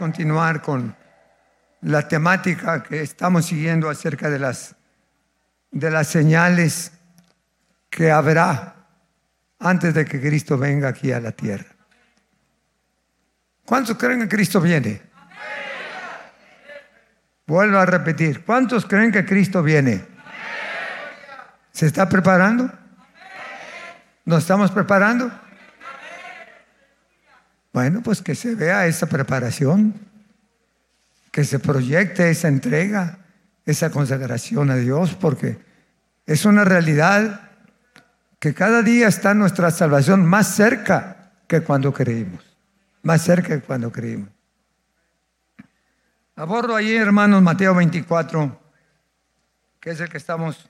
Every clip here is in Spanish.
continuar con la temática que estamos siguiendo acerca de las, de las señales que habrá antes de que Cristo venga aquí a la tierra. ¿Cuántos creen que Cristo viene? Vuelvo a repetir, ¿cuántos creen que Cristo viene? ¿Se está preparando? ¿Nos estamos preparando? Bueno, pues que se vea esa preparación, que se proyecte esa entrega, esa consagración a Dios, porque es una realidad que cada día está nuestra salvación más cerca que cuando creímos, más cerca que cuando creímos. Abordo allí, hermanos, Mateo 24, que es el que estamos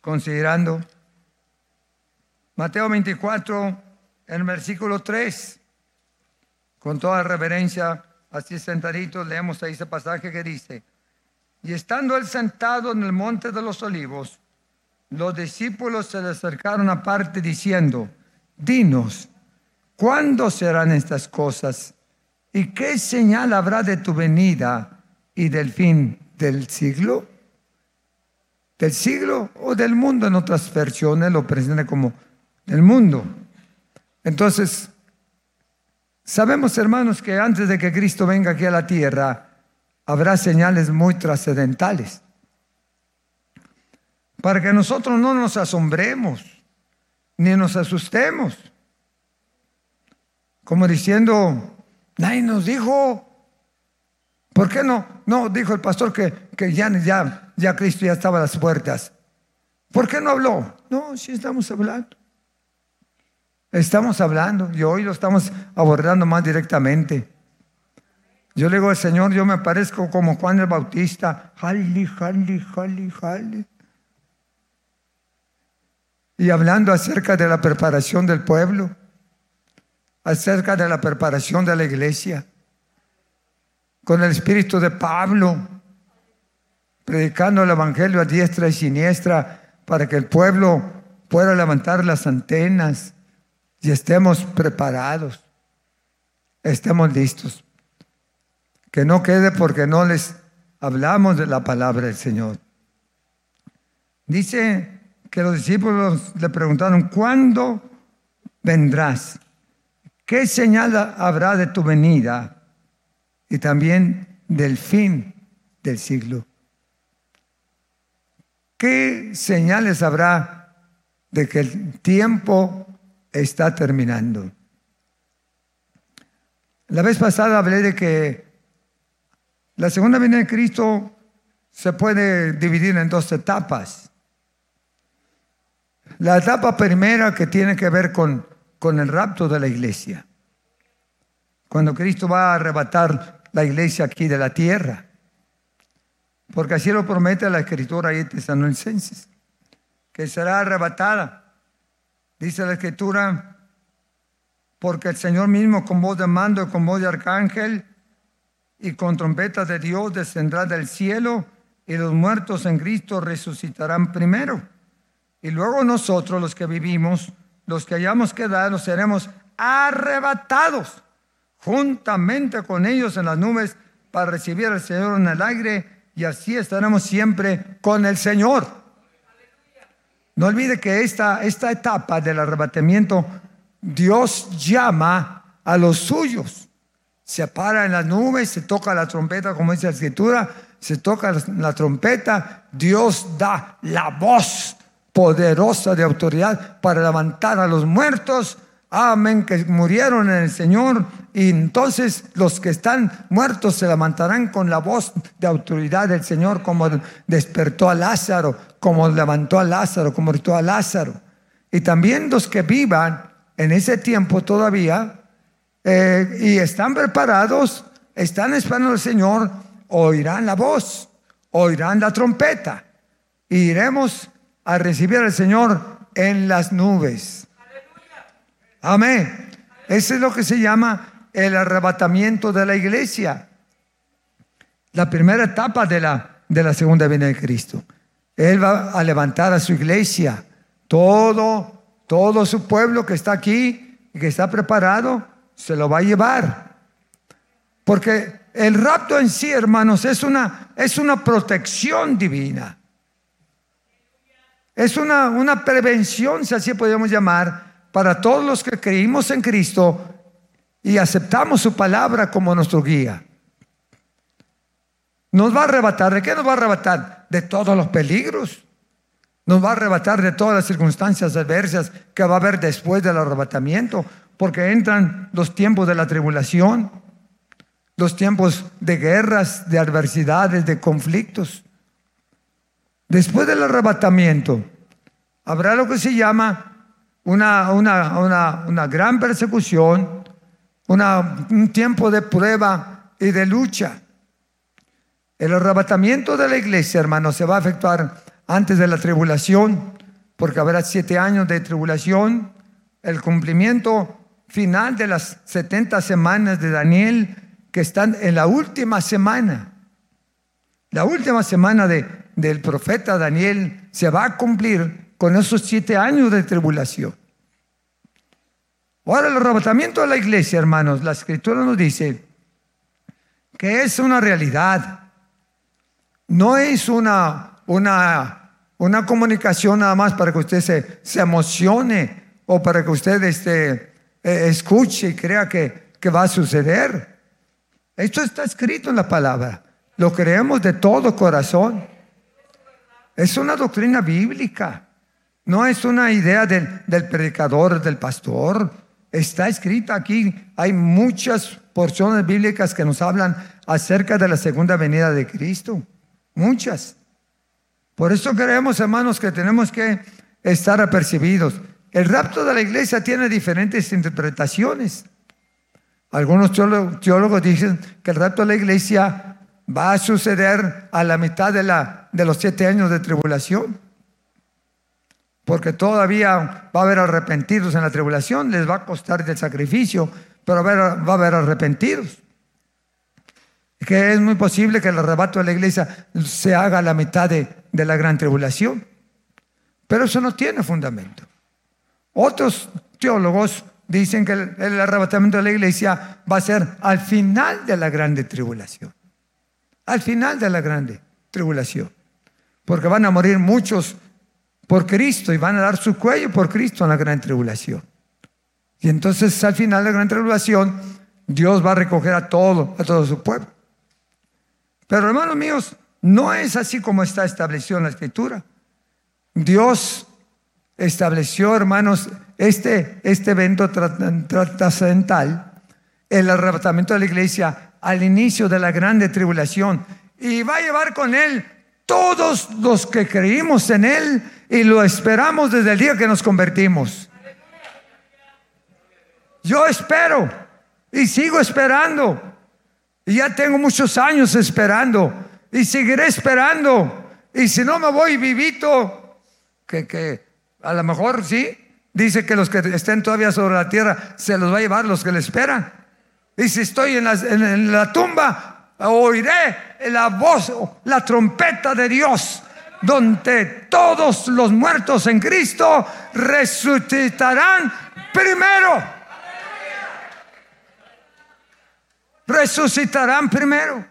considerando. Mateo 24, en el versículo 3 con toda reverencia, así sentaditos, leemos ahí ese pasaje que dice, y estando él sentado en el monte de los olivos, los discípulos se le acercaron aparte diciendo, dinos, ¿cuándo serán estas cosas? ¿Y qué señal habrá de tu venida y del fin del siglo? ¿Del siglo o del mundo? En otras versiones lo presenta como del mundo. Entonces, Sabemos, hermanos, que antes de que Cristo venga aquí a la tierra, habrá señales muy trascendentales. Para que nosotros no nos asombremos, ni nos asustemos. Como diciendo, nadie nos dijo. ¿Por qué no? No, dijo el pastor que, ya, ya Cristo ya estaba a las puertas. ¿Por qué no habló? No, sí estamos hablando. Estamos hablando y hoy lo estamos abordando más directamente. Yo le digo al Señor, yo me parezco como Juan el Bautista. Jali, jali, jali, jali. Y hablando acerca de la preparación del pueblo, acerca de la preparación de la iglesia, con el espíritu de Pablo, predicando el Evangelio a diestra y siniestra para que el pueblo pueda levantar las antenas y estemos preparados, estemos listos. Que no quede porque no les hablamos de la palabra del Señor. Dice que los discípulos le preguntaron, ¿cuándo vendrás? ¿Qué señal habrá de tu venida y también del fin del siglo? ¿Qué señales habrá de que el tiempo está terminando. La vez pasada hablé de que la segunda venida de Cristo se puede dividir en dos etapas. La etapa primera que tiene que ver con, con el rapto de la iglesia. Cuando Cristo va a arrebatar la iglesia aquí de la tierra. Porque así lo promete la escritura ahí en Tesalonicenses. Que será arrebatada Dice la escritura, porque el Señor mismo con voz de mando y con voz de arcángel y con trompeta de Dios descendrá del cielo y los muertos en Cristo resucitarán primero. Y luego nosotros los que vivimos, los que hayamos quedado, seremos arrebatados juntamente con ellos en las nubes para recibir al Señor en el aire y así estaremos siempre con el Señor. No olvide que esta, esta etapa del arrebatamiento, Dios llama a los suyos. Se para en las nubes, se toca la trompeta, como dice la escritura, se toca la trompeta, Dios da la voz poderosa de autoridad para levantar a los muertos amén, que murieron en el Señor. Y entonces los que están muertos se levantarán con la voz de autoridad del Señor, como despertó a Lázaro, como levantó a Lázaro, como gritó a Lázaro. Y también los que vivan en ese tiempo todavía eh, y están preparados, están esperando al Señor, oirán la voz, oirán la trompeta. Y iremos a recibir al Señor en las nubes. Amén. Ese es lo que se llama el arrebatamiento de la iglesia. La primera etapa de la, de la segunda venida de Cristo. Él va a levantar a su iglesia. Todo, todo su pueblo que está aquí y que está preparado, se lo va a llevar. Porque el rapto en sí, hermanos, es una, es una protección divina. Es una, una prevención, si así podemos llamar, para todos los que creímos en Cristo y aceptamos su palabra como nuestro guía. Nos va a arrebatar, ¿de qué nos va a arrebatar? De todos los peligros. Nos va a arrebatar de todas las circunstancias adversas que va a haber después del arrebatamiento, porque entran los tiempos de la tribulación, los tiempos de guerras, de adversidades, de conflictos. Después del arrebatamiento, habrá lo que se llama una, una, una, gran persecución, un tiempo de prueba y de lucha. El arrebatamiento de la iglesia, hermano, se va a efectuar antes de la tribulación, porque habrá siete años de tribulación, el cumplimiento final de las 70 semanas de Daniel, que están en la última semana. La última semana de, del profeta Daniel se va a cumplir con esos siete años de tribulación. Ahora el arrebatamiento de la iglesia, hermanos, la escritura nos dice que es una realidad. No es una, una, una comunicación nada más para que usted se, se emocione o para que usted este, eh, escuche y crea que, que va a suceder. Esto está escrito en la palabra. Lo creemos de todo corazón. Es una doctrina bíblica. No es una idea del, del predicador, del pastor. Está escrita aquí. Hay muchas porciones bíblicas que nos hablan acerca de la segunda venida de Cristo. Muchas. Por eso creemos, hermanos, que tenemos que estar apercibidos. El rapto de la iglesia tiene diferentes interpretaciones. Algunos teólogos, dicen que el rapto de la iglesia va a suceder a la mitad de, la, de los siete años de tribulación. Porque todavía va a haber arrepentidos en la tribulación, les va a costar el sacrificio, pero va a haber arrepentidos. Que es muy posible que el arrebato de la iglesia se haga a la mitad de, la gran tribulación. Pero eso no tiene fundamento. Otros teólogos dicen que el, arrebatamiento de la iglesia va a ser al final de la grande tribulación. Al final de la grande tribulación. Porque van a morir muchos por Cristo y van a dar su cuello por Cristo en la gran tribulación. Y entonces al final de la gran tribulación, Dios va a recoger a todo, a todo su pueblo. Pero hermanos míos, no es así como está establecido en la escritura. Dios estableció, hermanos, este, este evento trascendental, el arrebatamiento de la iglesia al inicio de la grande tribulación. Y va a llevar con él todos los que creímos en él y lo esperamos desde el día que nos convertimos. Yo espero y sigo esperando. Y ya tengo muchos años esperando y seguiré esperando. Y si no me voy vivito, que, que a lo mejor sí. Dice que los que estén todavía sobre la tierra se los va a llevar los que le esperan. Y si estoy en la, en la tumba, oiré la voz, la trompeta de Dios, donde todos los muertos en Cristo resucitarán primero. Resucitarán primero.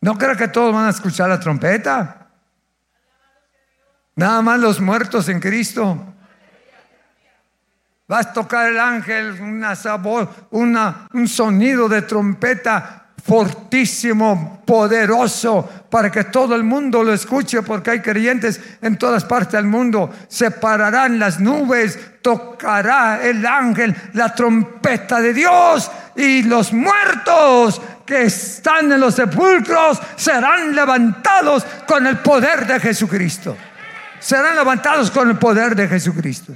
No creo que todos van a escuchar la trompeta. Nada más los muertos en Cristo. Vas a tocar el ángel, una sabor, una, un sonido de trompeta fortísimo, poderoso, para que todo el mundo lo escuche, porque hay creyentes en todas partes del mundo. Separarán las nubes, tocará el ángel la trompeta de Dios y los muertos que están en los sepulcros serán levantados con el poder de Jesucristo serán levantados con el poder de Jesucristo.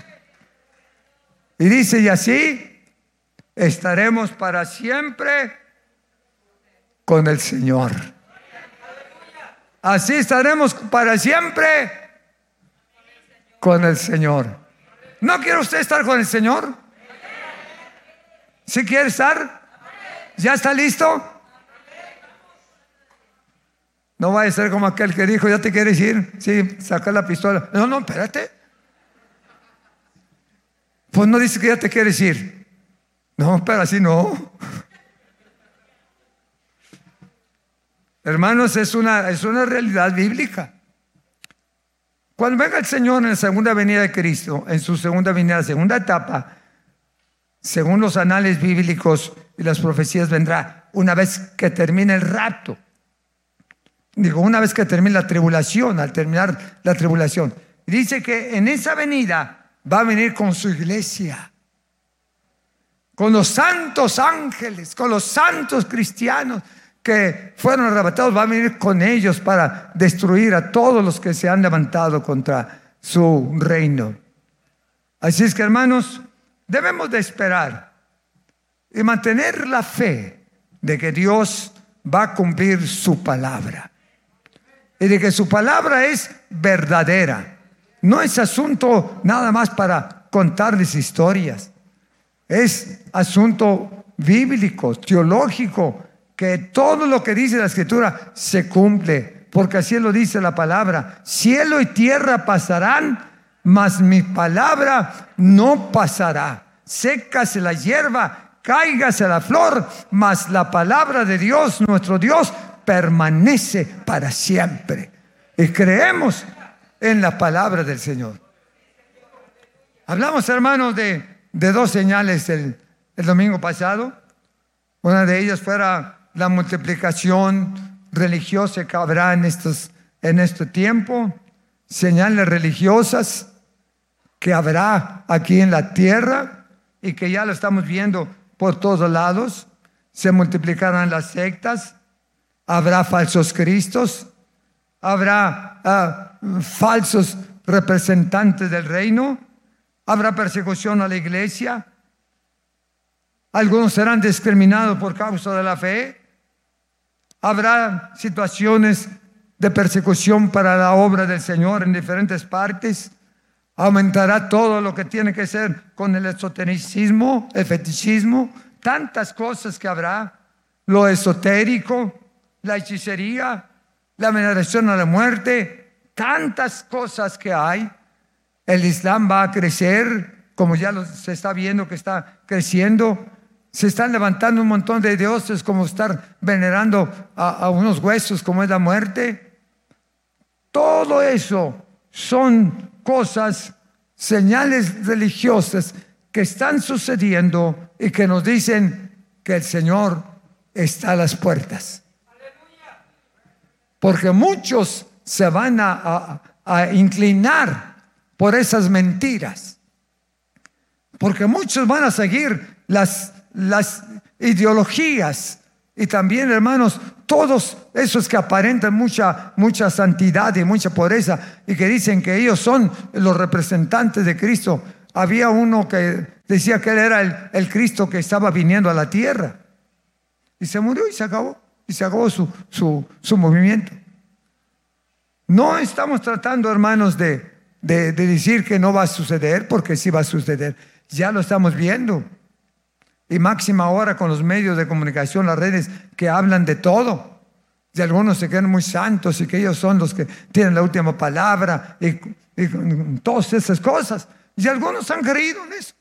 Y dice, y así estaremos para siempre con el Señor. Así estaremos para siempre con el Señor. ¿No quiere usted estar con el Señor? ¿Sí quiere estar? ¿Ya está listo? No va a ser como aquel que dijo, ¿ya te quieres ir? Sí, saca la pistola. No, no, espérate. Pues no dice que ya te quieres ir. No, pero así no. Hermanos, es una, es una realidad bíblica. Cuando venga el Señor en la segunda venida de Cristo, en su segunda venida, segunda etapa, según los anales bíblicos y las profecías, vendrá una vez que termine el rato. Digo, una vez que termine la tribulación, al terminar la tribulación. Dice que en esa venida va a venir con su iglesia, con los santos ángeles, con los santos cristianos que fueron arrebatados, va a venir con ellos para destruir a todos los que se han levantado contra su reino. Así es que hermanos, debemos de esperar y mantener la fe de que Dios va a cumplir su palabra y de que su palabra es verdadera. No es asunto nada más para contarles historias. Es asunto bíblico, teológico, que todo lo que dice la escritura se cumple, porque así lo dice la palabra. Cielo y tierra pasarán, mas mi palabra no pasará. Sécase la hierba, cáigase la flor, mas la palabra de Dios, nuestro Dios, permanece para siempre. Y creemos en la palabra del Señor. Hablamos, hermanos, de, dos señales el, el domingo pasado. Una de ellas fuera la multiplicación religiosa que habrá en, estos, en este tiempo, señales religiosas que habrá aquí en la tierra y que ya lo estamos viendo por todos lados. Se multiplicarán las sectas, habrá falsos cristos, habrá ah, falsos representantes del reino, habrá persecución a la iglesia, algunos serán discriminados por causa de la fe, habrá situaciones de persecución para la obra del Señor en diferentes partes, aumentará todo lo que tiene que ser con el esotericismo, el fetichismo, tantas cosas que habrá, lo esotérico, la hechicería, la veneración a la muerte, tantas cosas que hay. El Islam va a crecer, como ya se está viendo que está creciendo. Se están levantando un montón de dioses, como estar venerando a, a unos huesos, como es la muerte. Todo eso son cosas, señales religiosas que están sucediendo y que nos dicen que el Señor está a las puertas. Porque muchos se van a, inclinar por esas mentiras. Porque muchos van a seguir las, las ideologías y también, hermanos, todos esos que aparentan mucha, mucha santidad y mucha pureza y que dicen que ellos son los representantes de Cristo. Había uno que decía que él era el, Cristo que estaba viniendo a la tierra. Y se murió y se acabó y se acabó su, su, movimiento. No estamos tratando, hermanos, de, de, decir que no va a suceder, porque sí va a suceder. Ya lo estamos viendo. Y máxima ahora con los medios de comunicación, las redes que hablan de todo. Y algunos se creen muy santos y que ellos son los que tienen la última palabra y, todas esas cosas. Y algunos han creído en eso.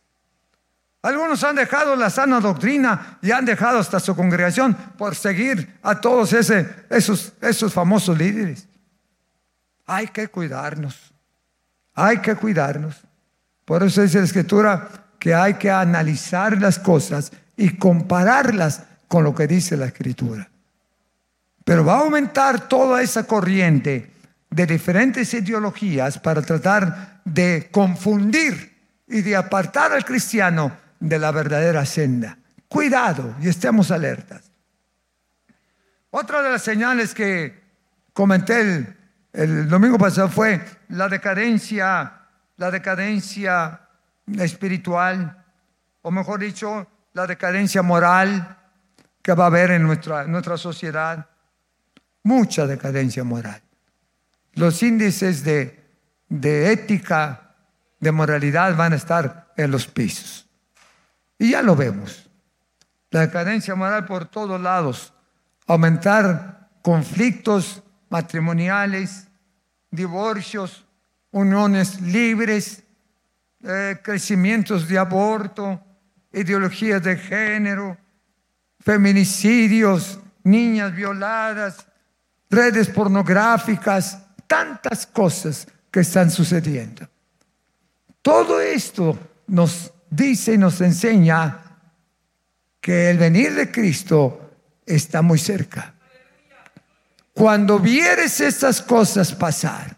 Algunos han dejado la sana doctrina y han dejado hasta su congregación por seguir a todos esos, esos famosos líderes. Hay que cuidarnos. Hay que cuidarnos. Por eso dice la escritura que hay que analizar las cosas y compararlas con lo que dice la escritura. Pero va a aumentar toda esa corriente de diferentes ideologías para tratar de confundir y de apartar al cristiano de la verdadera senda. Cuidado y estemos alertas. Otra de las señales que comenté el, domingo pasado fue la decadencia, la decadencia espiritual, o mejor dicho, la decadencia moral que va a haber en nuestra, nuestra sociedad. Mucha decadencia moral. Los índices de, de ética, de moralidad van a estar en los pisos. Y ya lo vemos. La decadencia moral por todos lados. Aumentar conflictos matrimoniales, divorcios, uniones libres, eh, crecimientos de aborto, ideologías de género, feminicidios, niñas violadas, redes pornográficas, tantas cosas que están sucediendo. Todo esto nos dice y nos enseña que el venir de Cristo está muy cerca. Cuando vieres estas cosas pasar,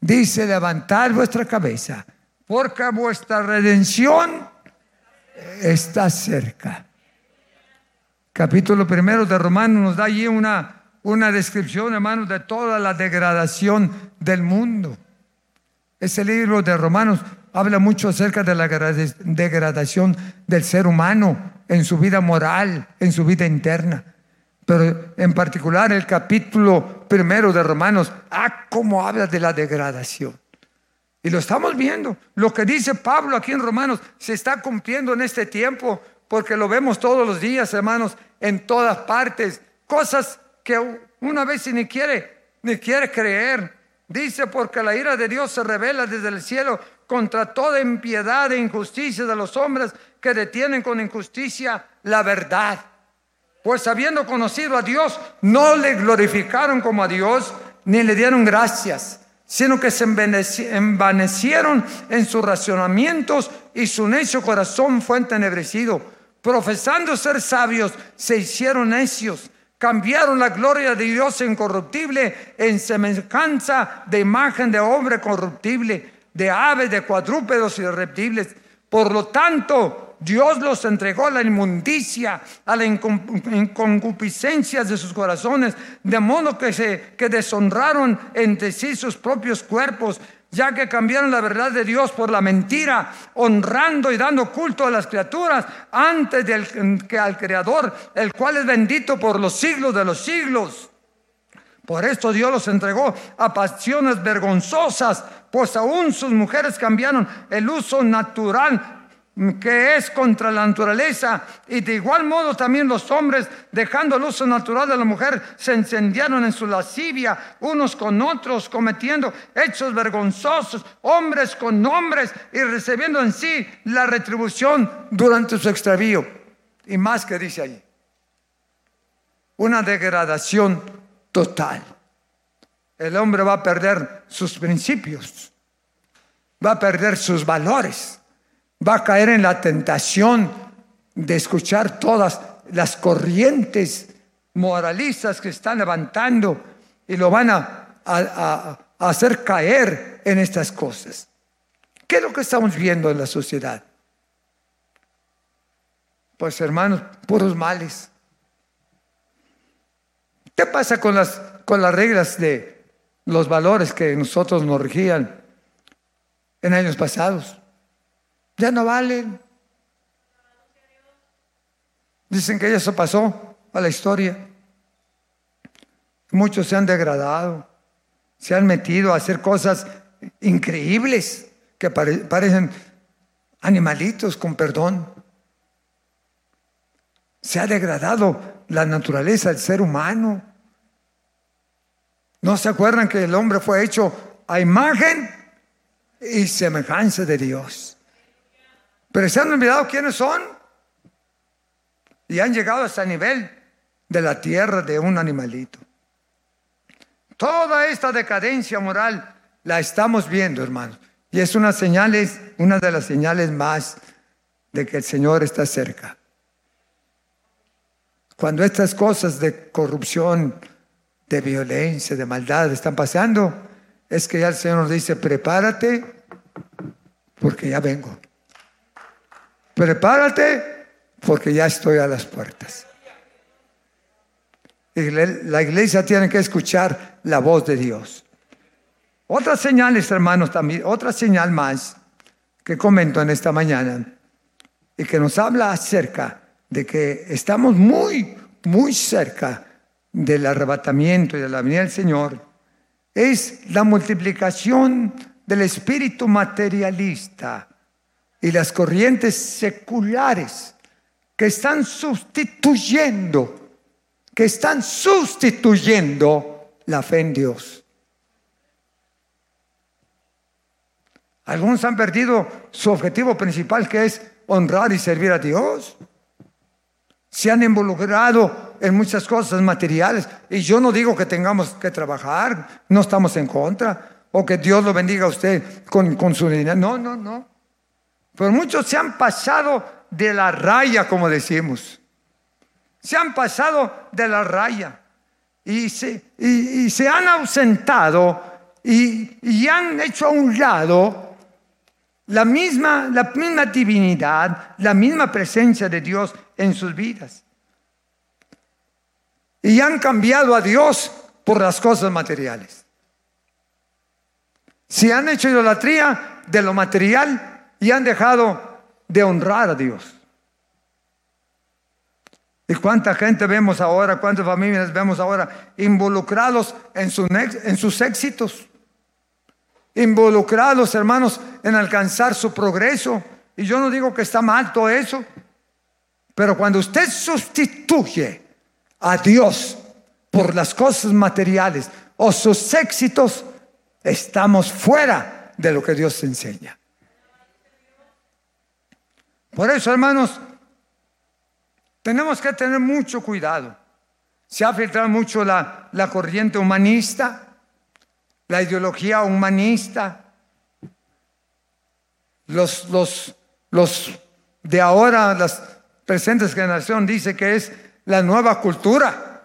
dice levantar vuestra cabeza, porque vuestra redención está cerca. Capítulo primero de Romanos nos da allí una, una descripción, hermanos, de toda la degradación del mundo. Ese libro de Romanos habla mucho acerca de la degradación del ser humano en su vida moral, en su vida interna pero en particular el capítulo primero de Romanos, ah, cómo habla de la degradación. Y lo estamos viendo. Lo que dice Pablo aquí en Romanos se está cumpliendo en este tiempo, porque lo vemos todos los días, hermanos, en todas partes. Cosas que una vez ni quiere, ni quiere creer. Dice, porque la ira de Dios se revela desde el cielo contra toda impiedad e injusticia de los hombres que detienen con injusticia la verdad. Pues habiendo conocido a Dios, no le glorificaron como a Dios, ni le dieron gracias, sino que se envanecieron en sus racionamientos y su necio corazón fue entenebrecido. Profesando ser sabios, se hicieron necios, cambiaron la gloria de Dios incorruptible en semejanza de imagen de hombre corruptible, de aves, de cuadrúpedos y de reptiles. Por lo tanto, Dios los entregó a la inmundicia, a la inconcupiscencia de sus corazones, de modo que, se, que deshonraron entre sí sus propios cuerpos, ya que cambiaron la verdad de Dios por la mentira, honrando y dando culto a las criaturas antes del, que al Creador, el cual es bendito por los siglos de los siglos. Por esto Dios los entregó a pasiones vergonzosas, pues aún sus mujeres cambiaron el uso natural que es contra la naturaleza. Y de igual modo también los hombres, dejando el uso natural de la mujer, se incendiaron en su lascivia unos con otros, cometiendo hechos vergonzosos, hombres con hombres, y recibiendo en sí la retribución durante su extravío. Y más que dice ahí, una degradación total. El hombre va a perder sus principios, va a perder sus valores va a caer en la tentación de escuchar todas las corrientes moralistas que están levantando y lo van a, hacer caer en estas cosas. ¿Qué es lo que estamos viendo en la sociedad? Pues hermanos, puros males. ¿Qué pasa con las, con las reglas de los valores que nosotros nos regían en años pasados? Ya no valen. Dicen que eso pasó a la historia. Muchos se han degradado, se han metido a hacer cosas increíbles que parecen animalitos con perdón. Se ha degradado la naturaleza del ser humano. ¿No se acuerdan que el hombre fue hecho a imagen y semejanza de Dios? Pero se han olvidado quiénes son. Y han llegado a ese nivel de la tierra de un animalito. Toda esta decadencia moral la estamos viendo, hermanos. Y es una señal, es una de las señales más de que el Señor está cerca. Cuando estas cosas de corrupción, de violencia, de maldad están pasando, es que ya el Señor nos dice, prepárate porque ya vengo prepárate porque ya estoy a las puertas. La iglesia tiene que escuchar la voz de Dios. Otras señales, hermanos, también, otra señal más que comento en esta mañana y que nos habla acerca de que estamos muy, muy cerca del arrebatamiento y de la venida del Señor, es la multiplicación del espíritu materialista y las corrientes seculares que están sustituyendo, que están sustituyendo la fe en Dios. Algunos han perdido su objetivo principal que es honrar y servir a Dios. Se han involucrado en muchas cosas materiales. Y yo no digo que tengamos que trabajar, no estamos en contra, o que Dios lo bendiga a usted con, con su dinero. No, no, no. Pero muchos se han pasado de la raya, como decimos. Se han pasado de la raya y se, han ausentado y, han hecho a un lado la misma, la misma divinidad, la misma presencia de Dios en sus vidas. Y han cambiado a Dios por las cosas materiales. Se han hecho idolatría de lo material y han dejado de honrar a Dios. ¿Y cuánta gente vemos ahora, cuántas familias vemos ahora involucrados en, en sus éxitos? Involucrados, hermanos, en alcanzar su progreso. Y yo no digo que está mal todo eso, pero cuando usted sustituye a Dios por las cosas materiales o sus éxitos, estamos fuera de lo que Dios enseña. Por eso, hermanos, tenemos que tener mucho cuidado. Se ha filtrado mucho la, corriente humanista, la ideología humanista. Los de ahora, las presentes generaciones, dice que es la nueva cultura.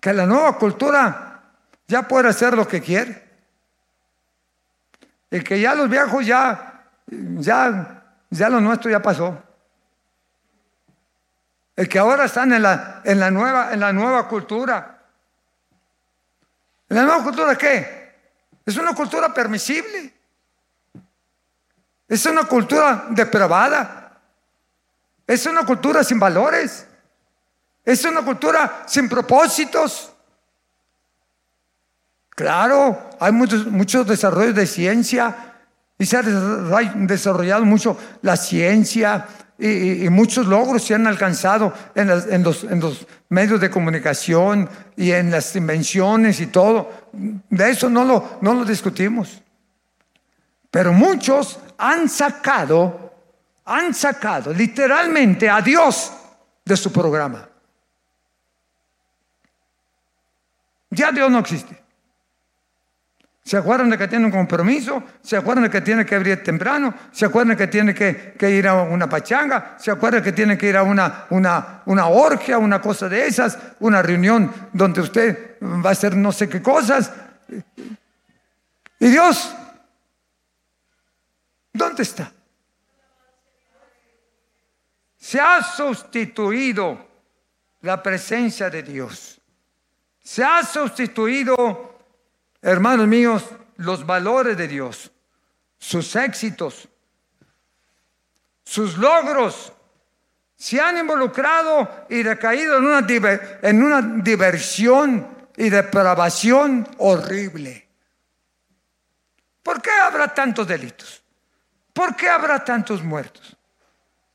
Que la nueva cultura ya puede hacer lo que quiere. Y que ya los viejos ya, ya, ya lo nuestro ya pasó. El que ahora están en la, en la, nueva, en la nueva cultura. ¿En la nueva cultura qué? Es una cultura permisible. Es una cultura depravada. Es una cultura sin valores. Es una cultura sin propósitos. Claro, hay muchos, muchos desarrollos de ciencia y se ha desarrollado mucho la ciencia, y, muchos logros se han alcanzado en, los, en, los, medios de comunicación y en las invenciones y todo. De eso no lo, no lo discutimos. Pero muchos han sacado, han sacado literalmente a Dios de su programa. Ya Dios no existe. ¿Se acuerdan de que tiene un compromiso? ¿Se acuerdan de que tiene que abrir temprano? ¿Se acuerdan de que tiene que, ir a una pachanga? ¿Se acuerdan de que tiene que ir a una, una, una orgia, una cosa de esas? Una reunión donde usted va a hacer no sé qué cosas. ¿Y Dios? ¿Dónde está? Se ha sustituido la presencia de Dios. Se ha sustituido hermanos míos, los valores de Dios, sus éxitos, sus logros, se han involucrado y recaído en una, en una diversión y depravación horrible. ¿Por qué habrá tantos delitos? ¿Por qué habrá tantos muertos?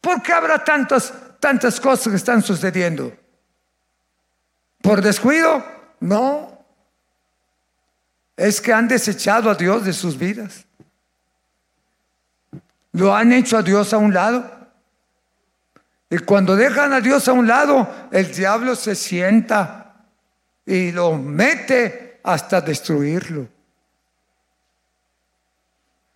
¿Por qué habrá tantas, tantas cosas que están sucediendo? ¿Por descuido? No es que han desechado a Dios de sus vidas. Lo han hecho a Dios a un lado. Y cuando dejan a Dios a un lado, el diablo se sienta y lo mete hasta destruirlo.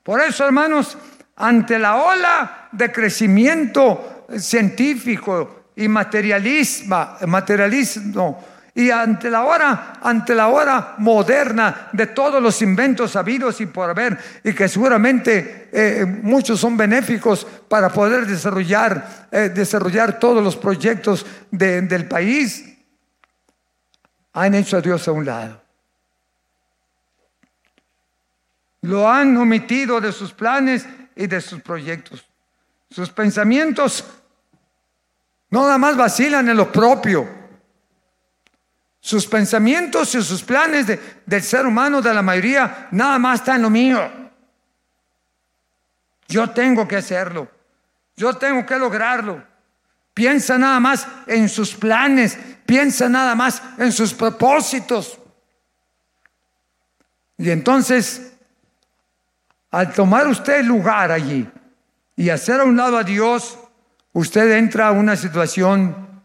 Por eso, hermanos, ante la ola de crecimiento científico y materialismo, materialismo y ante la hora, ante la hora moderna de todos los inventos habidos y por haber, y que seguramente eh, muchos son benéficos para poder desarrollar, eh, desarrollar todos los proyectos del país, han hecho a Dios a un lado. Lo han omitido de sus planes y de sus proyectos. Sus pensamientos no nada más vacilan en lo propio. Sus pensamientos y sus planes del ser humano, de la mayoría, nada más están en lo mío. Yo tengo que hacerlo. Yo tengo que lograrlo. Piensa nada más en sus planes. Piensa nada más en sus propósitos. Y entonces, al tomar usted lugar allí y hacer a un lado a Dios, usted entra a una situación,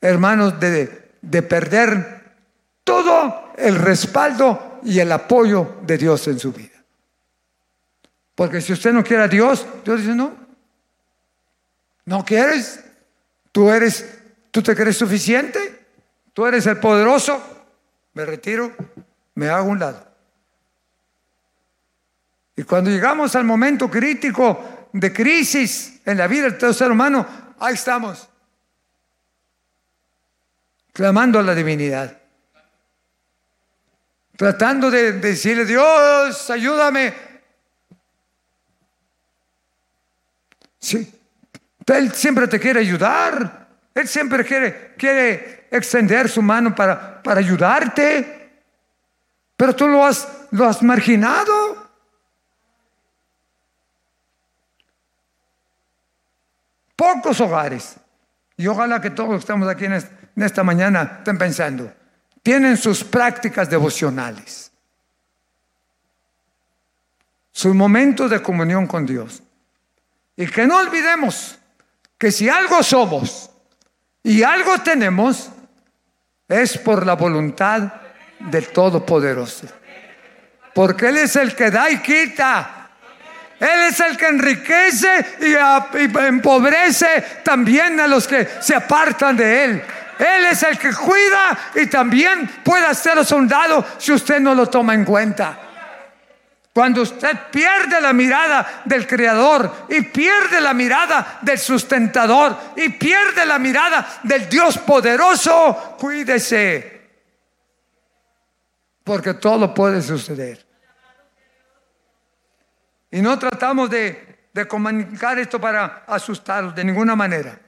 hermanos, de, de perder todo el respaldo y el apoyo de Dios en su vida. Porque si usted no quiere a Dios, Dios dice, no, no quieres, tú eres, tú te crees suficiente, tú eres el poderoso, me retiro, me hago un lado. Y cuando llegamos al momento crítico de crisis en la vida del todo ser humano, ahí estamos, clamando a la divinidad, tratando de decirle, Dios, ayúdame. Sí, Él siempre te quiere ayudar, Él siempre quiere, quiere extender su mano para, para ayudarte, pero tú lo has, lo has marginado. Pocos hogares, y ojalá que todos estamos aquí en esta mañana estén pensando, tienen sus prácticas devocionales, sus momentos de comunión con Dios. Y que no olvidemos que si algo somos y algo tenemos, es por la voluntad del Todopoderoso. Porque Él es el que da y quita. Él es el que enriquece y, empobrece también a los que se apartan de Él. Él es el que cuida y también puede ser soldado si usted no lo toma en cuenta. Cuando usted pierde la mirada del Creador y pierde la mirada del sustentador y pierde la mirada del Dios poderoso, cuídese. Porque todo puede suceder. Y no tratamos de, comunicar esto para asustarlos de ninguna manera.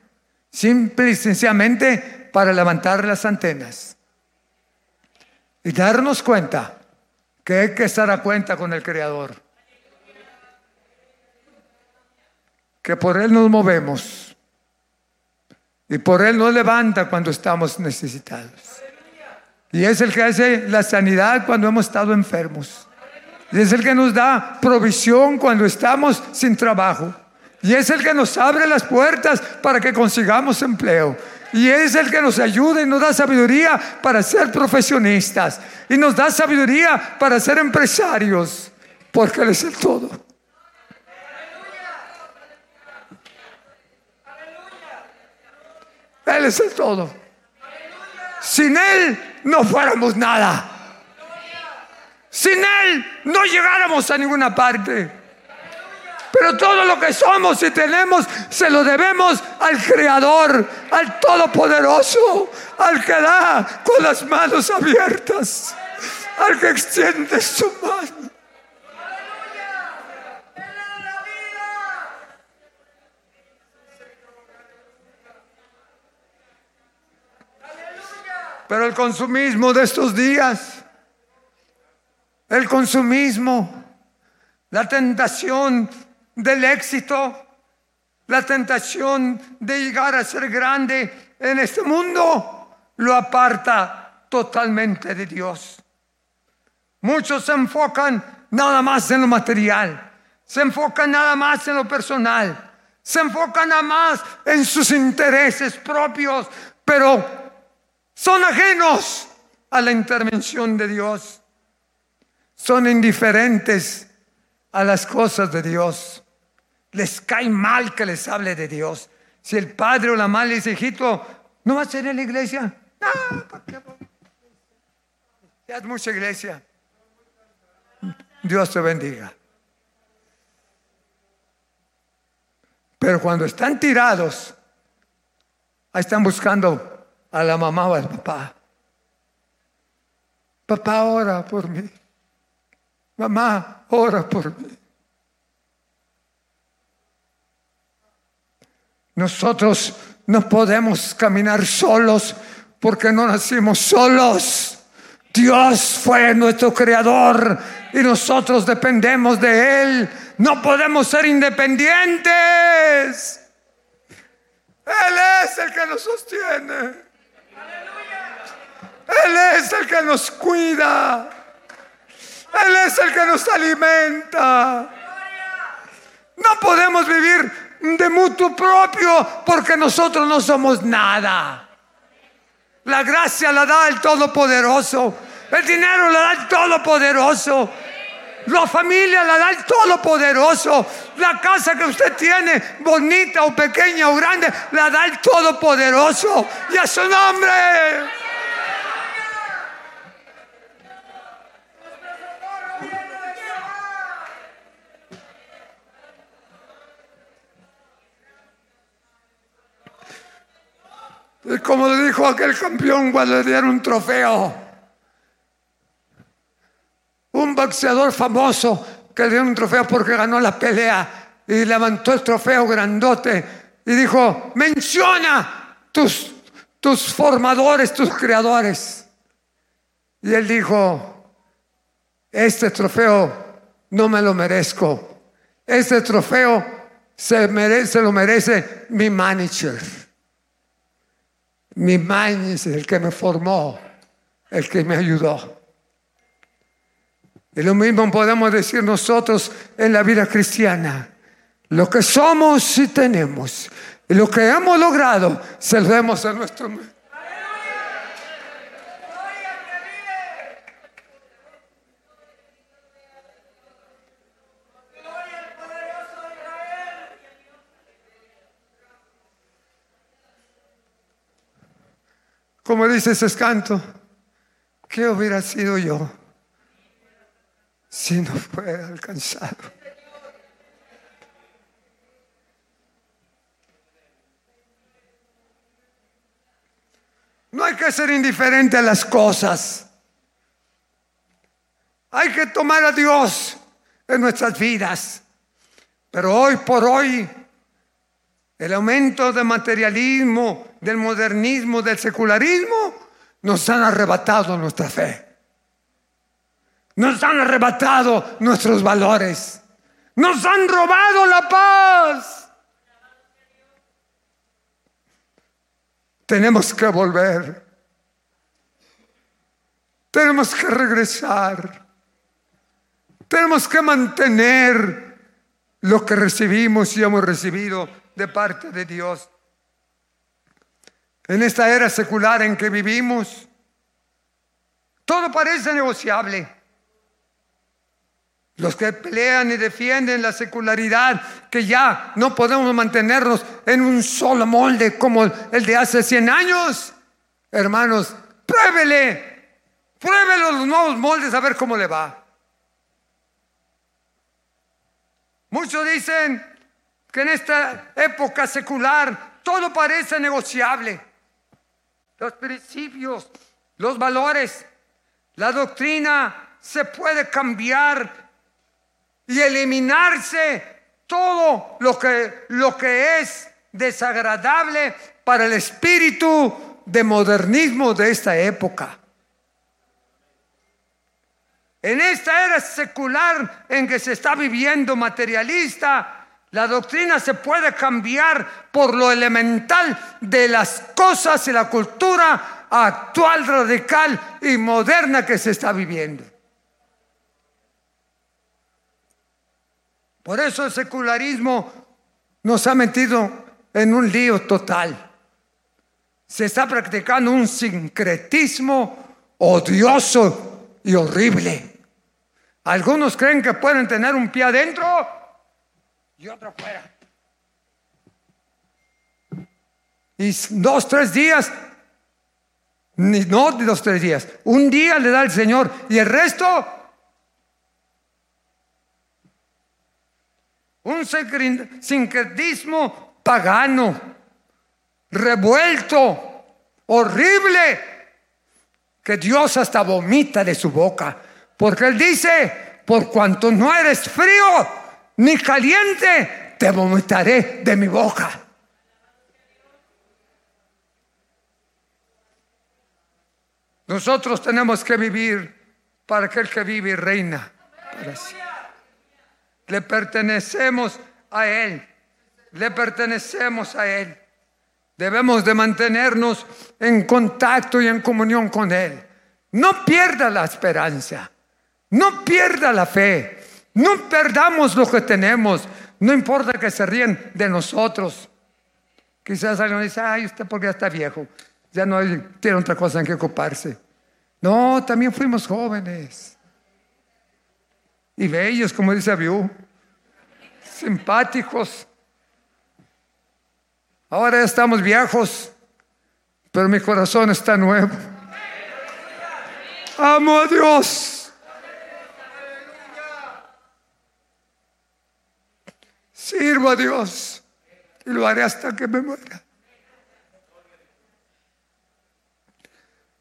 Simple y sencillamente para levantar las antenas. Y darnos cuenta que hay que estar a cuenta con el Creador. Que por Él nos movemos. Y por Él nos levanta cuando estamos necesitados. Y es el que hace la sanidad cuando hemos estado enfermos. Y es el que nos da provisión cuando estamos sin trabajo. Y es el que nos abre las puertas para que consigamos empleo. Y es el que nos ayuda y nos da sabiduría para ser profesionistas. Y nos da sabiduría para ser empresarios. Porque Él es el todo. Él es el todo. Sin Él no fuéramos nada. Sin Él no llegáramos a ninguna parte. Pero todo lo que somos y tenemos se lo debemos al Creador, al Todopoderoso, al que da con las manos abiertas, al que extiende su mano. Pero el consumismo de estos días el consumismo, la tentación del éxito, la tentación de llegar a ser grande en este mundo, lo aparta totalmente de Dios. Muchos se enfocan nada más en lo material, se enfocan nada más en lo personal, se enfocan nada más en sus intereses propios, pero son ajenos a la intervención de Dios son indiferentes a las cosas de Dios. Les cae mal que les hable de Dios. Si el padre o la madre dice, hijito, ¿no vas a ir a la iglesia? No, es mucha iglesia. Dios te bendiga. Pero cuando están tirados, ahí están buscando a la mamá o al papá. Papá, ora por mí. Mamá, ora por mí. Nosotros no podemos caminar solos porque no nacimos solos. Dios fue nuestro creador y nosotros dependemos de Él. No podemos ser independientes. Él es el que nos sostiene. Él es el que nos cuida. Él es el que nos alimenta. No podemos vivir de mutuo propio porque nosotros no somos nada. La gracia la da el Todopoderoso. El dinero la da el Todopoderoso. La familia la da el Todopoderoso. La casa que usted tiene, bonita o pequeña o grande, la da el Todopoderoso. Y a su nombre. Como le dijo aquel campeón cuando le dieron un trofeo. Un boxeador famoso que le dieron un trofeo porque ganó la pelea y levantó el trofeo grandote y dijo, menciona tus, tus formadores, tus creadores. Y él dijo, este trofeo no me lo merezco. Este trofeo se, merece, se lo merece mi manager. Mi man es el que me formó, el que me ayudó. Y lo mismo podemos decir nosotros en la vida cristiana. Lo que somos y tenemos, y lo que hemos logrado, se lo a nuestro Como dice ese canto, ¿qué hubiera sido yo si no fuera alcanzado? No hay que ser indiferente a las cosas. Hay que tomar a Dios en nuestras vidas. Pero hoy por hoy el aumento del materialismo, del modernismo, del secularismo, nos han arrebatado nuestra fe. Nos han arrebatado nuestros valores. Nos han robado la paz. Tenemos que volver. Tenemos que regresar. Tenemos que mantener lo que recibimos y hemos recibido de parte de Dios. En esta era secular en que vivimos, todo parece negociable. Los que pelean y defienden la secularidad, que ya no podemos mantenernos en un solo molde como el de hace 100 años. Hermanos, pruébele, pruébele los nuevos moldes a ver cómo le va. Muchos dicen, que en esta época secular todo parece negociable. Los principios, los valores, la doctrina se puede cambiar y eliminarse todo lo que, lo que es desagradable para el espíritu de modernismo de esta época. En esta era secular en que se está viviendo materialista, la doctrina se puede cambiar por lo elemental de las cosas y la cultura actual, radical y moderna que se está viviendo. Por eso el secularismo nos ha metido en un lío total. Se está practicando un sincretismo odioso y horrible. Algunos creen que pueden tener un pie adentro y otro fuera. Y dos, tres días, no dos, tres días, un día le da el Señor y el resto, un sincretismo pagano, revuelto, horrible, que Dios hasta vomita de su boca, porque Él dice, por cuanto no eres frío, ni caliente, te vomitaré de mi boca. Nosotros tenemos que vivir para aquel que vive y reina. Le pertenecemos a Él. Le pertenecemos a Él. Debemos de mantenernos en contacto y en comunión con Él. No pierda la esperanza. No pierda la fe. No perdamos lo que tenemos. No importa que se ríen de nosotros. Quizás alguien dice, ay, usted porque ya está viejo. Ya no tiene otra cosa en que ocuparse. No, también fuimos jóvenes. Y bellos, como dice Abiú. Simpáticos. Ahora ya estamos viejos, pero mi corazón está nuevo. Amo a Dios. Sirvo a Dios y lo haré hasta que me muera.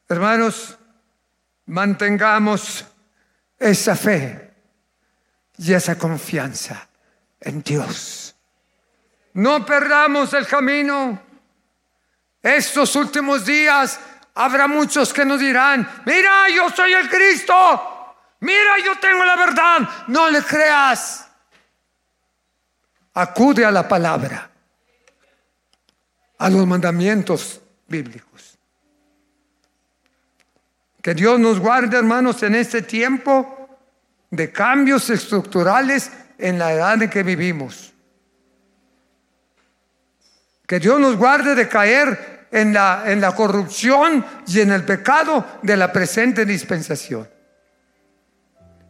Hermanos, mantengamos esa fe y esa confianza en Dios. No perdamos el camino. Estos últimos días habrá muchos que nos dirán, mira, yo soy el Cristo, mira, yo tengo la verdad, no le creas. Acude a la palabra, a los mandamientos bíblicos. Que Dios nos guarde, hermanos, en este tiempo de cambios estructurales en la edad en que vivimos. Que Dios nos guarde de caer en la, en la corrupción y en el pecado de la presente dispensación.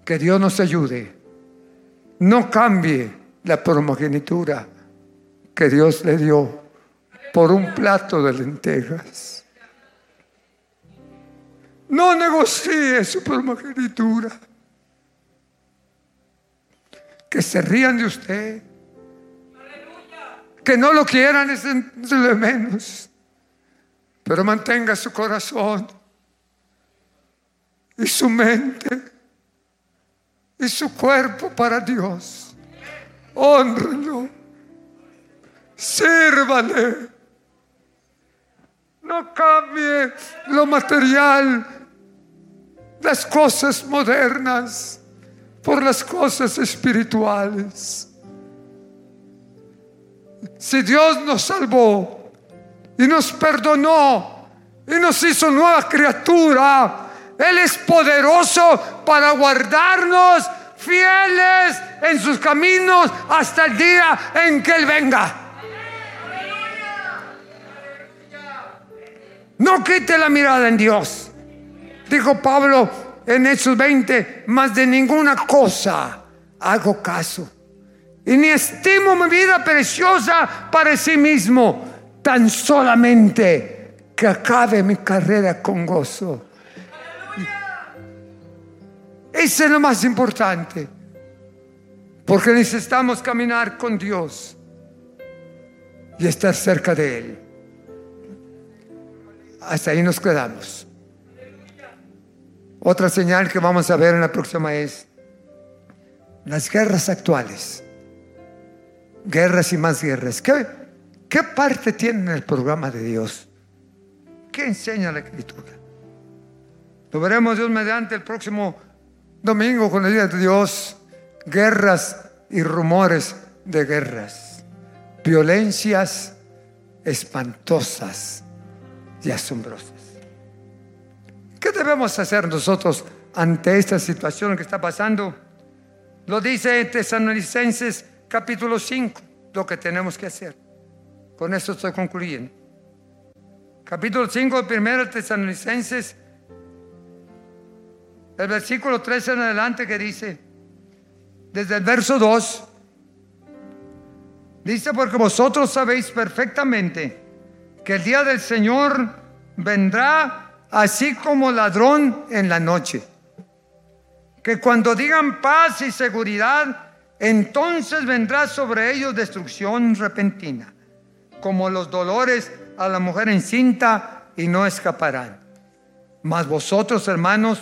Que Dios nos ayude. No cambie la primogenitura que Dios le dio por un plato de lentejas. No negocie su primogenitura. Que se rían de usted. Que no lo quieran es de menos. Pero mantenga su corazón y su mente y su cuerpo para Dios. Honrelo. Sírvale. No cambie lo material, las cosas modernas, por las cosas espirituales. Si Dios nos salvó y nos perdonó y nos hizo nueva criatura, Él es poderoso para guardarnos fieles en sus caminos hasta el día en que Él venga. No quite la mirada en Dios. Dijo Pablo en Hechos 20, más de ninguna cosa hago caso. Y ni estimo mi vida preciosa para sí mismo, tan solamente que acabe mi carrera con gozo. Eso es lo más importante. Porque necesitamos caminar con Dios y estar cerca de Él. Hasta ahí nos quedamos. Otra señal que vamos a ver en la próxima es las guerras actuales. Guerras y más guerras. ¿Qué, qué parte tiene en el programa de Dios? ¿Qué enseña la Escritura? Lo veremos Dios mediante el próximo domingo con el día de Dios. Guerras y rumores de guerras. Violencias espantosas y asombrosas. ¿Qué debemos hacer nosotros ante esta situación que está pasando? Lo dice Tesalonicenses capítulo 5, lo que tenemos que hacer. Con esto estoy concluyendo. Capítulo 5 de 1 Tesalonicenses, el versículo 13 en adelante que dice, desde el verso 2, dice, porque vosotros sabéis perfectamente que el día del Señor vendrá así como ladrón en la noche. Que cuando digan paz y seguridad, entonces vendrá sobre ellos destrucción repentina, como los dolores a la mujer encinta y no escaparán. Mas vosotros, hermanos,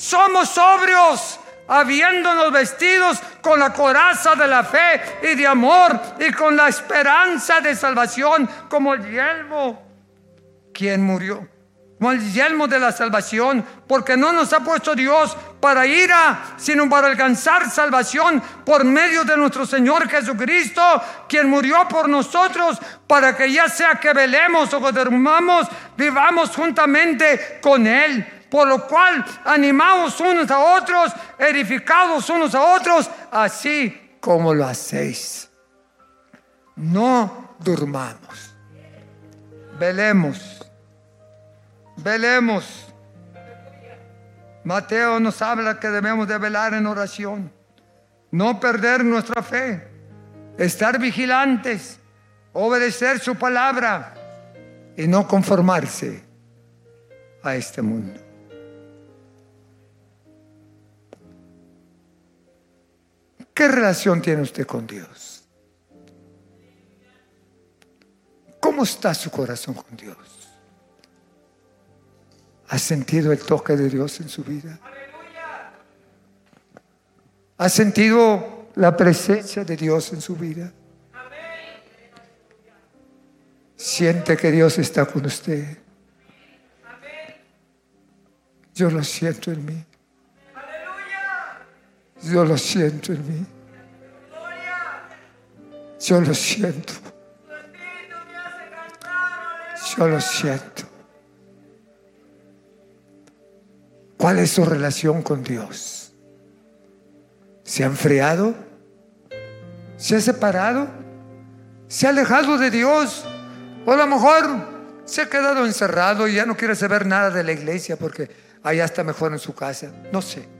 somos sobrios, habiéndonos vestidos con la coraza de la fe y de amor y con la esperanza de salvación como el yelmo. ¿Quién murió? como el yelmo de la salvación, porque no nos ha puesto Dios para ira, sino para alcanzar salvación por medio de nuestro Señor Jesucristo, quien murió por nosotros, para que ya sea que velemos o que vivamos juntamente con Él. Por lo cual animamos unos a otros, edificados unos a otros, así como lo hacéis. No durmamos, velemos velemos. Mateo nos habla que debemos de velar en oración, no perder nuestra fe, estar vigilantes, obedecer su palabra y no conformarse a este mundo. ¿Qué relación tiene usted con Dios? ¿Cómo está su corazón con Dios? ¿Ha sentido el toque de Dios en su vida? ¿Ha sentido la presencia de Dios en su vida? Siente que Dios está con usted. Yo lo siento en mí. Yo lo siento en mí. Yo lo siento. Yo lo siento. ¿Cuál es su relación con Dios? ¿Se ha enfriado? ¿Se ha separado? ¿Se ha alejado de Dios? O a lo mejor se ha quedado encerrado y ya no quiere saber nada de la iglesia porque allá está mejor en su casa. No sé.